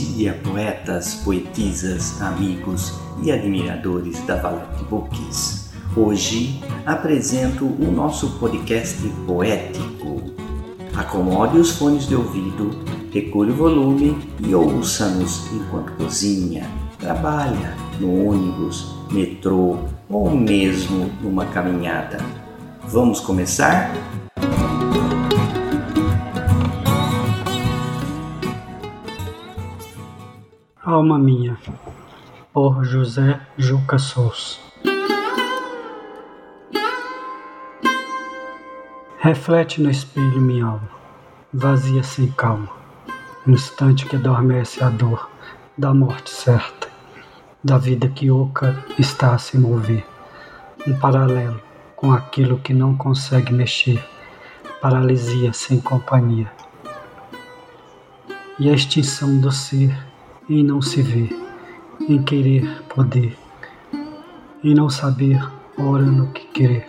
dia, poetas, poetisas, amigos e admiradores da Valete Books. Hoje apresento o nosso podcast poético. Acomode os fones de ouvido, regule o volume e ouça-nos enquanto cozinha, trabalha, no ônibus, metrô ou mesmo numa caminhada. Vamos começar? Alma Minha, por José Juca Souza. Reflete no espelho minha alma, vazia sem calma, um instante que adormece a dor da morte certa, da vida que oca está a se mover, um paralelo com aquilo que não consegue mexer, paralisia sem companhia. E a extinção do ser em não se ver, em querer poder, em não saber ora no que querer,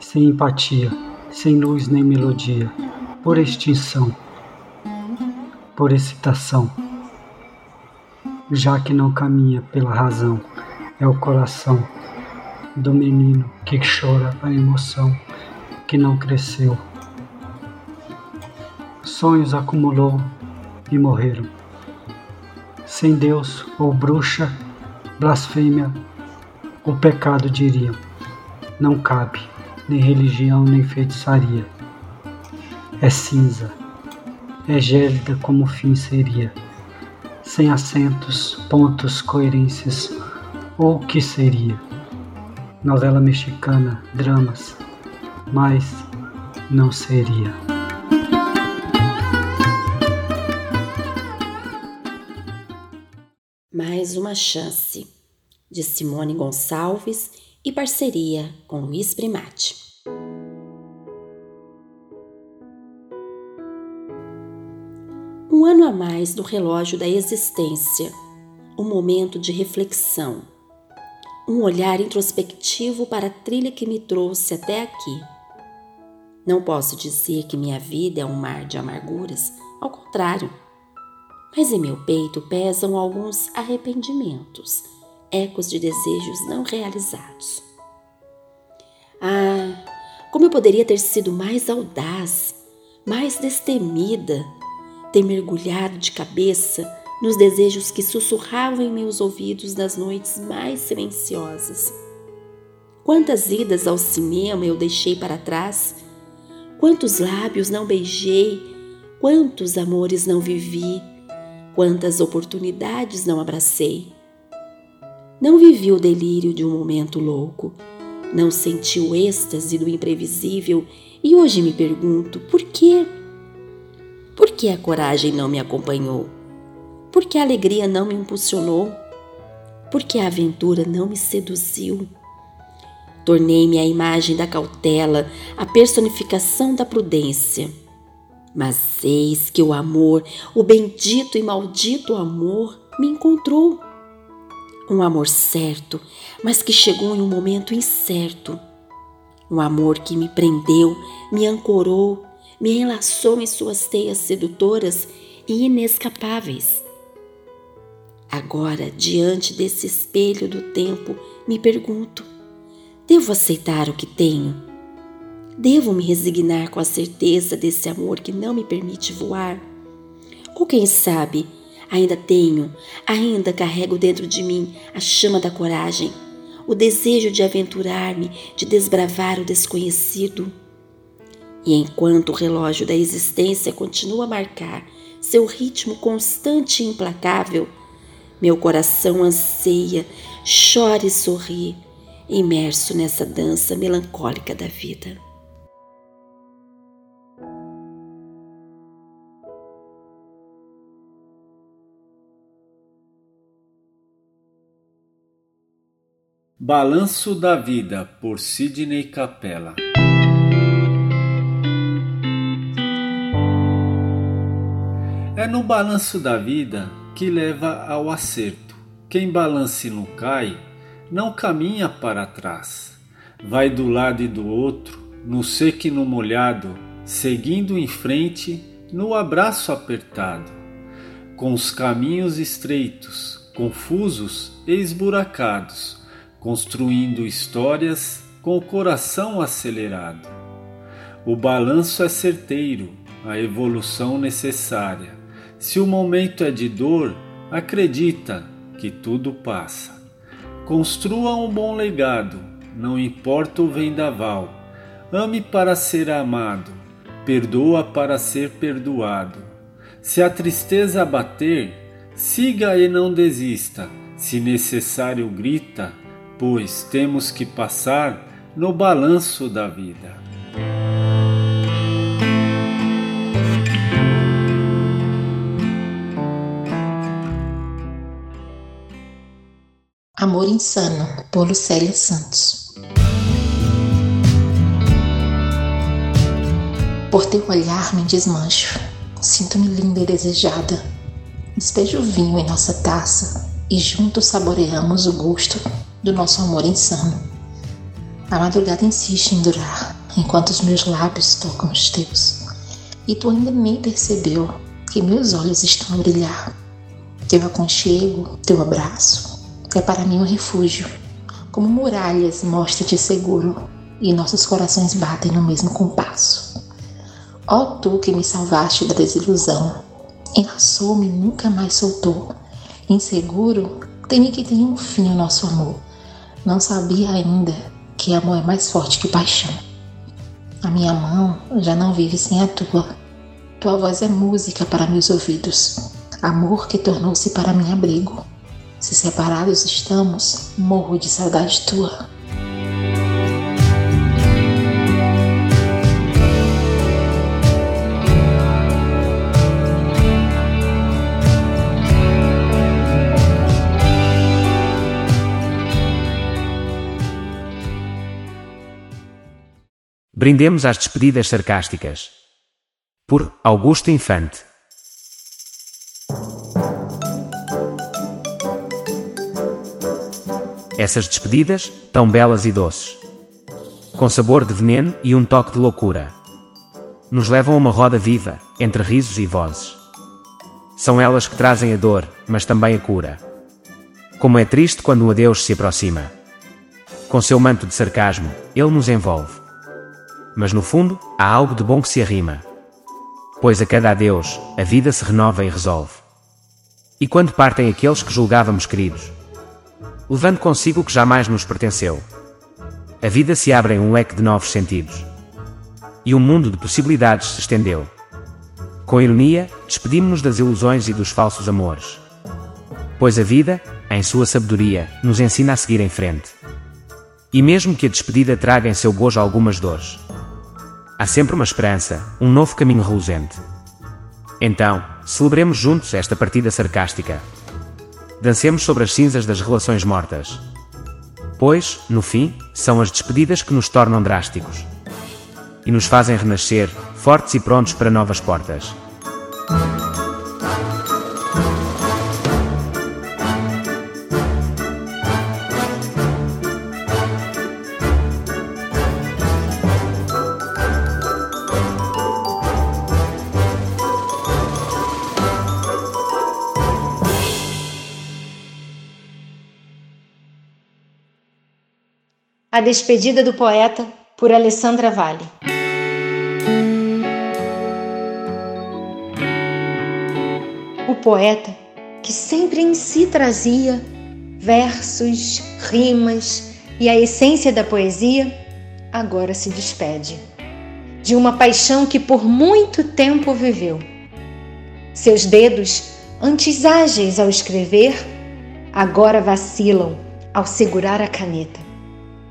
sem empatia, sem luz nem melodia, por extinção, por excitação, já que não caminha pela razão, é o coração do menino que chora a emoção que não cresceu. Sonhos acumulou e morreram sem Deus ou bruxa, blasfêmia ou pecado diriam. Não cabe, nem religião nem feitiçaria. É cinza, é gélida como o fim seria, sem acentos, pontos, coerências, ou o que seria. Novela mexicana, dramas, mas não seria. Mais uma chance, de Simone Gonçalves e parceria com Luiz Primati. Um ano a mais do relógio da existência, um momento de reflexão, um olhar introspectivo para a trilha que me trouxe até aqui. Não posso dizer que minha vida é um mar de amarguras, ao contrário mas em meu peito pesam alguns arrependimentos, ecos de desejos não realizados. Ah, como eu poderia ter sido mais audaz, mais destemida, ter mergulhado de cabeça nos desejos que sussurravam em meus ouvidos nas noites mais silenciosas. Quantas idas ao cinema eu deixei para trás? Quantos lábios não beijei? Quantos amores não vivi? Quantas oportunidades não abracei. Não vivi o delírio de um momento louco, não senti o êxtase do imprevisível e hoje me pergunto por quê? Por que a coragem não me acompanhou? Por que a alegria não me impulsionou? Por que a aventura não me seduziu? Tornei-me a imagem da cautela, a personificação da prudência mas eis que o amor, o bendito e maldito amor, me encontrou. Um amor certo, mas que chegou em um momento incerto. Um amor que me prendeu, me ancorou, me enlaçou em suas teias sedutoras e inescapáveis. Agora, diante desse espelho do tempo, me pergunto: devo aceitar o que tenho? Devo me resignar com a certeza desse amor que não me permite voar? Ou quem sabe, ainda tenho, ainda carrego dentro de mim a chama da coragem, o desejo de aventurar-me, de desbravar o desconhecido? E enquanto o relógio da existência continua a marcar seu ritmo constante e implacável, meu coração anseia, chora e sorri, imerso nessa dança melancólica da vida. Balanço da Vida, por Sidney Capella. É no balanço da vida que leva ao acerto. Quem balança e não cai, não caminha para trás. Vai do lado e do outro, no seco e no molhado, seguindo em frente, no abraço apertado. com os caminhos estreitos, confusos e esburacados, construindo histórias com o coração acelerado. O balanço é certeiro, a evolução necessária. Se o momento é de dor, acredita que tudo passa. Construa um bom legado, não importa o vendaval. Ame para ser amado, perdoa para ser perdoado. Se a tristeza bater, siga e não desista. Se necessário, grita, pois temos que passar no balanço da vida. Amor Insano, por Lucélia Santos. Por teu olhar me desmancho, sinto-me linda e desejada. Despejo o vinho em nossa taça e juntos saboreamos o gosto do nosso amor insano. A madrugada insiste em durar, enquanto os meus lábios tocam os teus. E tu ainda nem percebeu que meus olhos estão a brilhar. Teu aconchego, teu abraço, é para mim um refúgio. Como muralhas mostra-te seguro e nossos corações batem no mesmo compasso. Ó tu que me salvaste da desilusão, enlaçou-me nunca mais soltou. Inseguro, temi que tenha um fim o nosso amor. Não sabia ainda que amor é mais forte que paixão. A minha mão já não vive sem a tua. Tua voz é música para meus ouvidos, amor que tornou-se para mim abrigo. Se separados estamos, morro de saudade tua. Brindemos às despedidas sarcásticas. Por Augusto Infante. Essas despedidas, tão belas e doces, com sabor de veneno e um toque de loucura, nos levam a uma roda viva, entre risos e vozes. São elas que trazem a dor, mas também a cura. Como é triste quando o adeus se aproxima. Com seu manto de sarcasmo, ele nos envolve. Mas no fundo, há algo de bom que se arrima. Pois a cada adeus, a vida se renova e resolve. E quando partem aqueles que julgávamos queridos, levando consigo o que jamais nos pertenceu. A vida se abre em um leque de novos sentidos. E um mundo de possibilidades se estendeu. Com ironia, despedimos-nos das ilusões e dos falsos amores. Pois a vida, em sua sabedoria, nos ensina a seguir em frente. E mesmo que a despedida traga em seu bojo algumas dores, há sempre uma esperança, um novo caminho reluzente. Então, celebremos juntos esta partida sarcástica, dancemos sobre as cinzas das relações mortas. Pois, no fim, são as despedidas que nos tornam drásticos e nos fazem renascer, fortes e prontos para novas portas. A despedida do poeta por Alessandra Vale. O poeta que sempre em si trazia versos, rimas e a essência da poesia, agora se despede de uma paixão que por muito tempo viveu. Seus dedos, antes ágeis ao escrever, agora vacilam ao segurar a caneta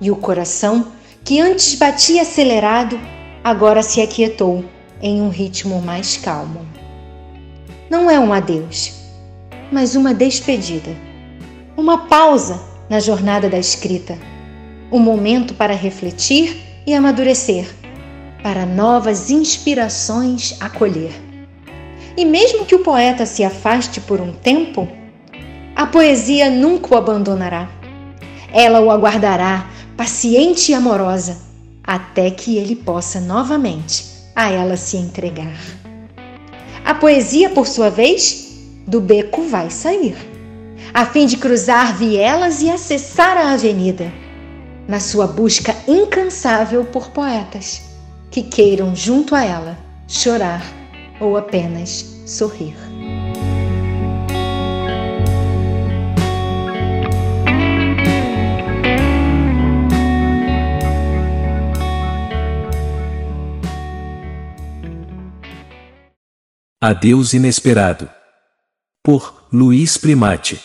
e o coração, que antes batia acelerado, agora se aquietou em um ritmo mais calmo. Não é um adeus, mas uma despedida. Uma pausa na jornada da escrita. Um momento para refletir e amadurecer, para novas inspirações acolher. E mesmo que o poeta se afaste por um tempo, a poesia nunca o abandonará. Ela o aguardará paciente e amorosa, até que ele possa novamente a ela se entregar. A poesia, por sua vez, do beco vai sair, a fim de cruzar vielas e acessar a avenida, na sua busca incansável por poetas que queiram, junto a ela, chorar ou apenas sorrir. Adeus Inesperado. Por Luiz Primati.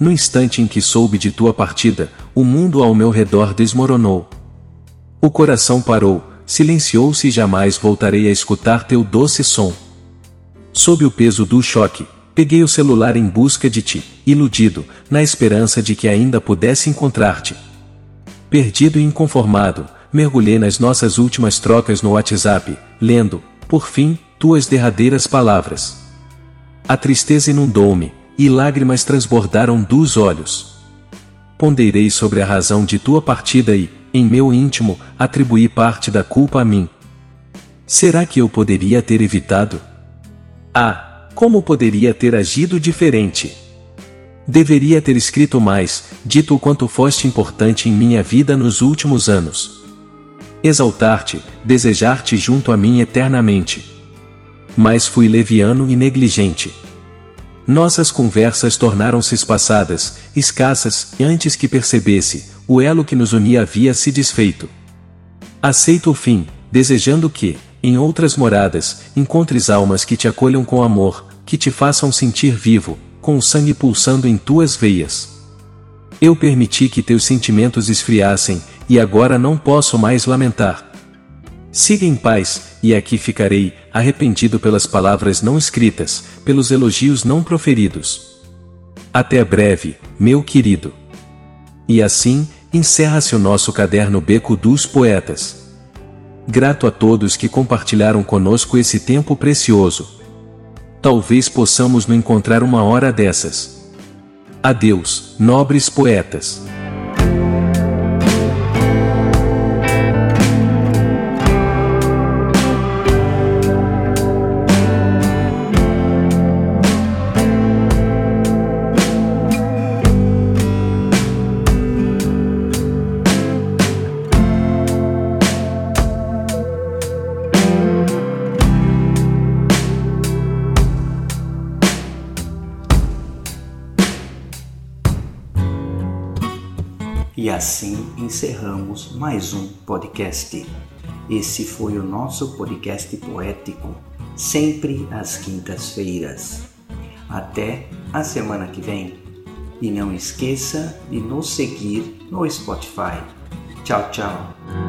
No instante em que soube de tua partida, o mundo ao meu redor desmoronou. O coração parou, silenciou-se e jamais voltarei a escutar teu doce som. Sob o peso do choque, Peguei o celular em busca de ti, iludido, na esperança de que ainda pudesse encontrar-te. Perdido e inconformado, mergulhei nas nossas últimas trocas no WhatsApp, lendo, por fim, tuas derradeiras palavras. A tristeza inundou-me, e lágrimas transbordaram dos olhos. Ponderei sobre a razão de tua partida e, em meu íntimo, atribuí parte da culpa a mim. Será que eu poderia ter evitado? Ah, como poderia ter agido diferente? Deveria ter escrito mais, dito o quanto foste importante em minha vida nos últimos anos. Exaltar-te, desejar-te junto a mim eternamente. Mas fui leviano e negligente. Nossas conversas tornaram-se espaçadas, escassas, e antes que percebesse, o elo que nos unia havia se desfeito. Aceito o fim, desejando que, em outras moradas, encontres almas que te acolham com amor, que te façam sentir vivo, com o sangue pulsando em tuas veias. Eu permiti que teus sentimentos esfriassem, e agora não posso mais lamentar. Siga em paz, e aqui ficarei, arrependido pelas palavras não escritas, pelos elogios não proferidos. Até breve, meu querido. E assim, encerra-se o nosso caderno Beco dos Poetas. Grato a todos que compartilharam conosco esse tempo precioso. Talvez possamos nos encontrar uma hora dessas. Adeus, nobres poetas. Assim encerramos mais um podcast. Esse foi o nosso podcast poético, sempre às quintas-feiras. Até a semana que vem. E não esqueça de nos seguir no Spotify. Tchau, tchau.